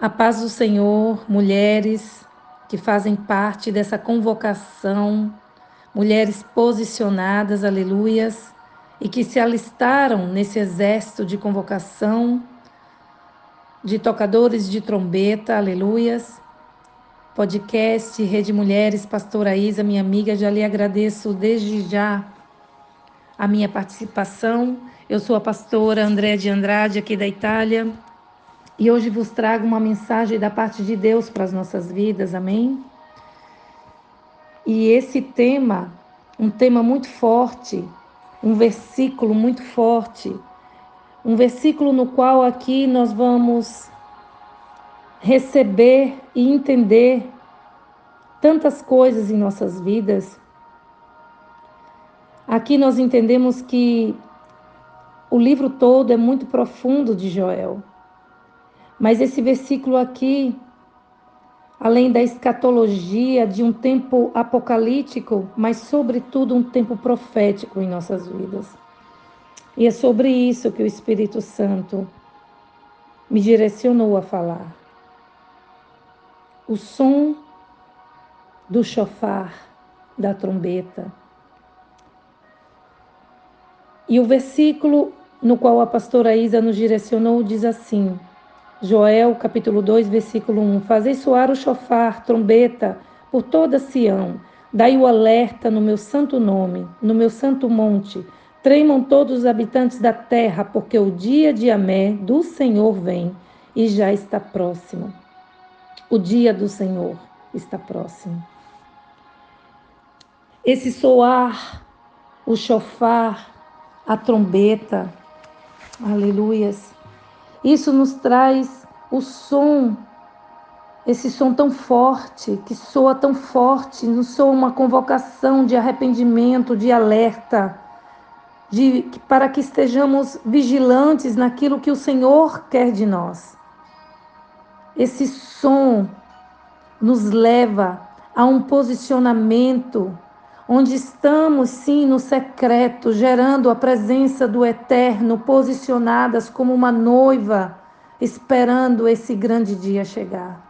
A paz do Senhor, mulheres que fazem parte dessa convocação, mulheres posicionadas, aleluias, e que se alistaram nesse exército de convocação de tocadores de trombeta, aleluias. Podcast Rede Mulheres, Pastora Isa, minha amiga, já lhe agradeço desde já a minha participação. Eu sou a pastora Andréa de Andrade, aqui da Itália, e hoje vos trago uma mensagem da parte de Deus para as nossas vidas, amém? E esse tema, um tema muito forte, um versículo muito forte, um versículo no qual aqui nós vamos receber e entender tantas coisas em nossas vidas. Aqui nós entendemos que o livro todo é muito profundo de Joel. Mas esse versículo aqui, além da escatologia de um tempo apocalíptico, mas sobretudo um tempo profético em nossas vidas. E é sobre isso que o Espírito Santo me direcionou a falar. O som do chofar, da trombeta. E o versículo no qual a pastora Isa nos direcionou diz assim: Joel, capítulo 2, versículo 1: Fazei soar o chofar, trombeta, por toda Sião. Dai o alerta no meu santo nome, no meu santo monte. Tremam todos os habitantes da terra, porque o dia de Amé do Senhor vem e já está próximo. O dia do Senhor está próximo. Esse soar, o chofar, a trombeta, aleluias, isso nos traz o som, esse som tão forte, que soa tão forte, nos soa uma convocação de arrependimento, de alerta, de, para que estejamos vigilantes naquilo que o Senhor quer de nós. Esse som nos leva a um posicionamento onde estamos sim no secreto, gerando a presença do Eterno, posicionadas como uma noiva, esperando esse grande dia chegar.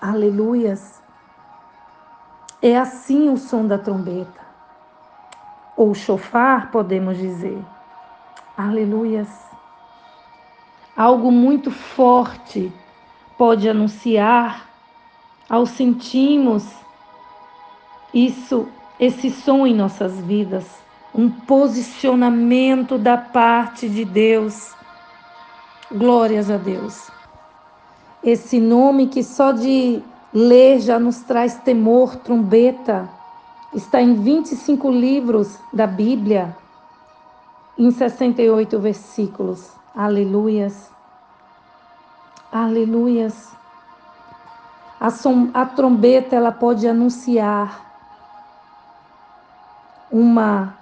Aleluias. É assim o som da trombeta, ou chofar, podemos dizer. Aleluias. Algo muito forte pode anunciar ao sentirmos isso, esse som em nossas vidas, um posicionamento da parte de Deus. Glórias a Deus. Esse nome que só de ler já nos traz temor, trombeta, está em 25 livros da Bíblia, em 68 versículos. Aleluias. Aleluias. A, som, a trombeta ela pode anunciar uma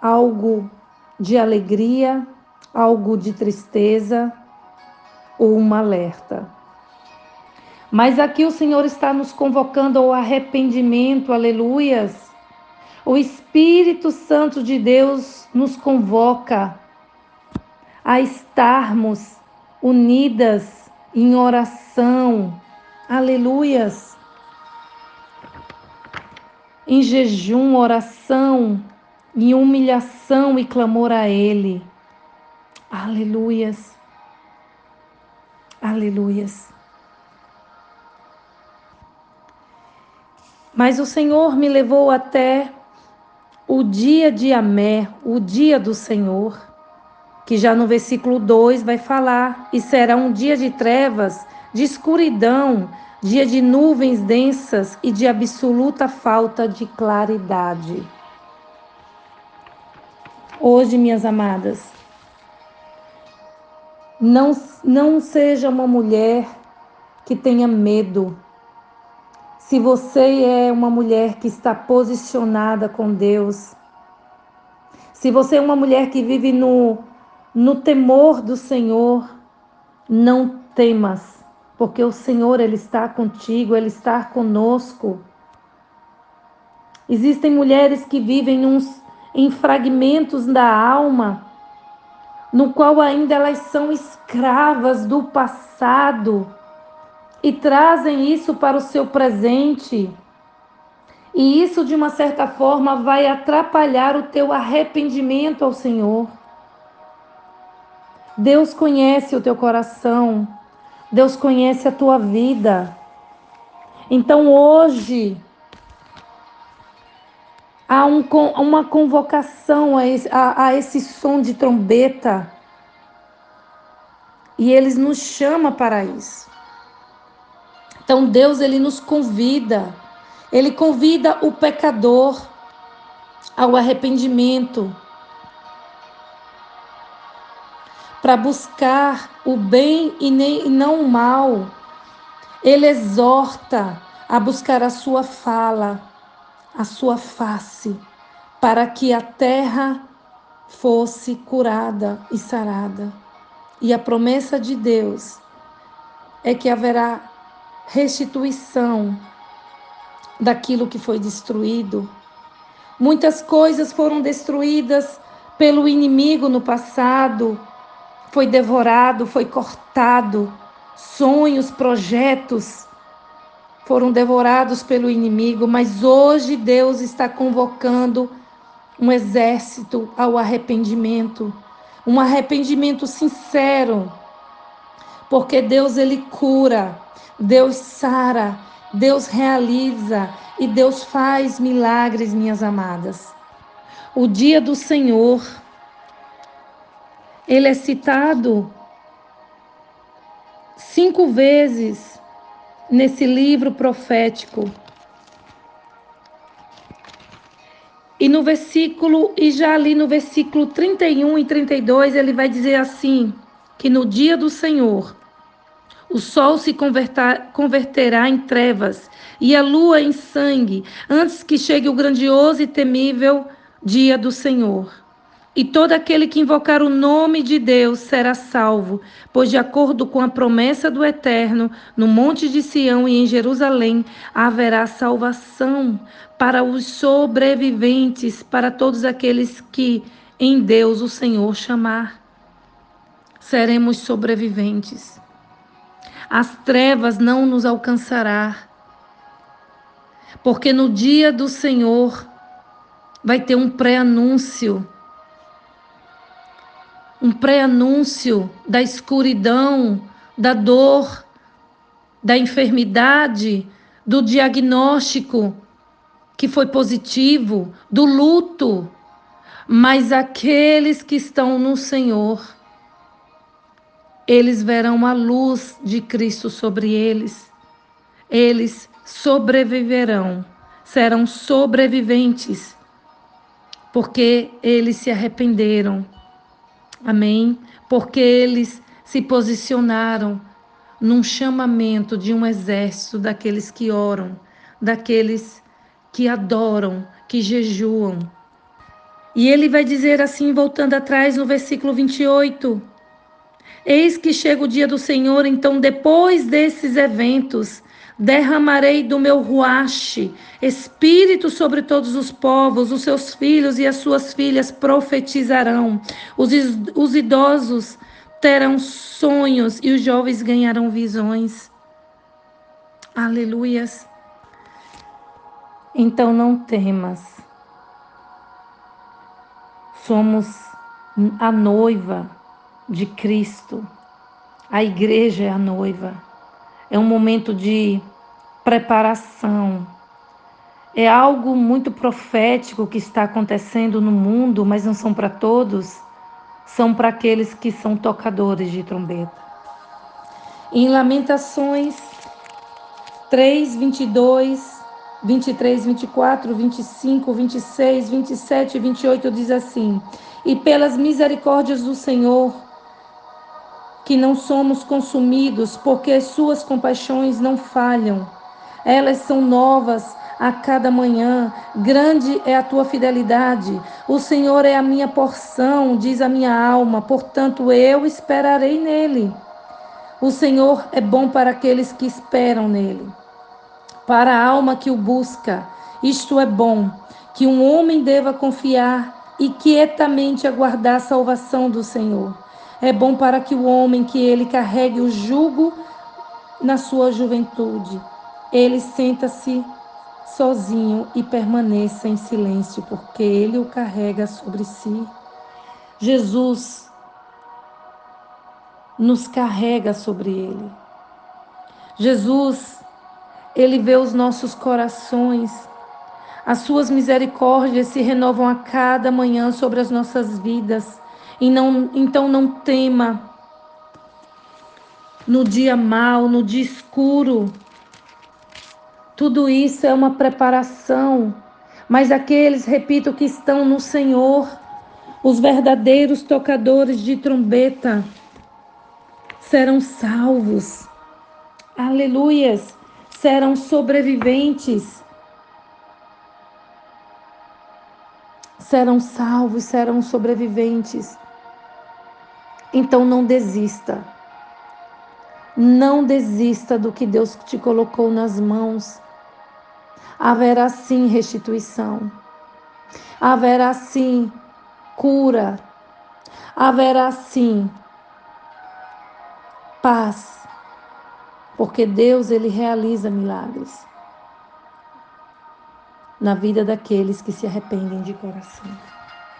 algo de alegria, algo de tristeza ou uma alerta. Mas aqui o Senhor está nos convocando ao arrependimento, aleluias. O Espírito Santo de Deus nos convoca a estarmos unidas em oração, aleluias em jejum, oração, em humilhação e clamor a Ele. Aleluias. Aleluias. Mas o Senhor me levou até o dia de Amé, o dia do Senhor, que já no versículo 2 vai falar: e será um dia de trevas, de escuridão, dia de nuvens densas e de absoluta falta de claridade. Hoje, minhas amadas, não, não seja uma mulher que tenha medo. Se você é uma mulher que está posicionada com Deus, se você é uma mulher que vive no, no temor do Senhor, não temas porque o Senhor ele está contigo, ele está conosco. Existem mulheres que vivem uns, em fragmentos da alma, no qual ainda elas são escravas do passado e trazem isso para o seu presente. E isso, de uma certa forma, vai atrapalhar o teu arrependimento ao Senhor. Deus conhece o teu coração, Deus conhece a tua vida. Então hoje há um, uma convocação a esse, a, a esse som de trombeta e eles nos chama para isso. Então Deus ele nos convida, ele convida o pecador ao arrependimento, para buscar o bem e, nem, não o mal. Ele exorta a buscar a sua fala, a sua face, para que a terra fosse curada e sarada. E a promessa de Deus é que haverá restituição daquilo que foi destruído. Muitas coisas foram destruídas pelo inimigo no passado, foi devorado, foi cortado. Sonhos, projetos foram devorados pelo inimigo, mas hoje Deus está convocando um exército ao arrependimento, um arrependimento sincero, porque Deus ele cura, Deus sara, Deus realiza e Deus faz milagres, minhas amadas. O dia do Senhor, ele é citado cinco vezes nesse livro profético. E no versículo, e já ali no versículo 31 e 32, ele vai dizer assim: que no dia do Senhor o sol se converterá em trevas e a lua em sangue, antes que chegue o grandioso e temível dia do Senhor. E todo aquele que invocar o nome de Deus será salvo, pois, de acordo com a promessa do Eterno, no Monte de Sião e em Jerusalém haverá salvação para os sobreviventes, para todos aqueles que em Deus o Senhor chamar. Seremos sobreviventes as trevas não nos alcançará. Porque no dia do Senhor vai ter um pré-anúncio. Um pré-anúncio da escuridão, da dor, da enfermidade, do diagnóstico que foi positivo, do luto. Mas aqueles que estão no Senhor, eles verão a luz de Cristo sobre eles. Eles sobreviverão, serão sobreviventes, porque eles se arrependeram. Amém? Porque eles se posicionaram num chamamento de um exército daqueles que oram, daqueles que adoram, que jejuam. E ele vai dizer assim, voltando atrás no versículo 28. Eis que chega o dia do Senhor, então depois desses eventos, derramarei do meu ruache, espírito sobre todos os povos, os seus filhos e as suas filhas profetizarão, os, os idosos terão sonhos e os jovens ganharão visões. Aleluias. Então não temas. Somos a noiva de Cristo. A igreja é a noiva. É um momento de preparação. É algo muito profético que está acontecendo no mundo, mas não são para todos, são para aqueles que são tocadores de trombeta. Em Lamentações 3, 22, 23, 24, 25, 26, 27 e 28 diz assim: E pelas misericórdias do Senhor, que não somos consumidos, porque as suas compaixões não falham. Elas são novas a cada manhã. Grande é a tua fidelidade. O Senhor é a minha porção, diz a minha alma, portanto eu esperarei nele. O Senhor é bom para aqueles que esperam nele. Para a alma que o busca, isto é bom, que um homem deva confiar e quietamente aguardar a salvação do Senhor. É bom para que o homem que ele carregue o jugo na sua juventude. Ele senta-se sozinho e permaneça em silêncio, porque ele o carrega sobre si. Jesus nos carrega sobre ele. Jesus, ele vê os nossos corações. As suas misericórdias se renovam a cada manhã sobre as nossas vidas. E não, então não tema no dia mau, no dia escuro. Tudo isso é uma preparação. Mas aqueles, repito, que estão no Senhor, os verdadeiros tocadores de trombeta, serão salvos. Aleluias! Serão sobreviventes. Serão salvos, serão sobreviventes. Então não desista. Não desista do que Deus te colocou nas mãos. Haverá sim restituição. Haverá sim cura. Haverá sim paz. Porque Deus ele realiza milagres na vida daqueles que se arrependem de coração.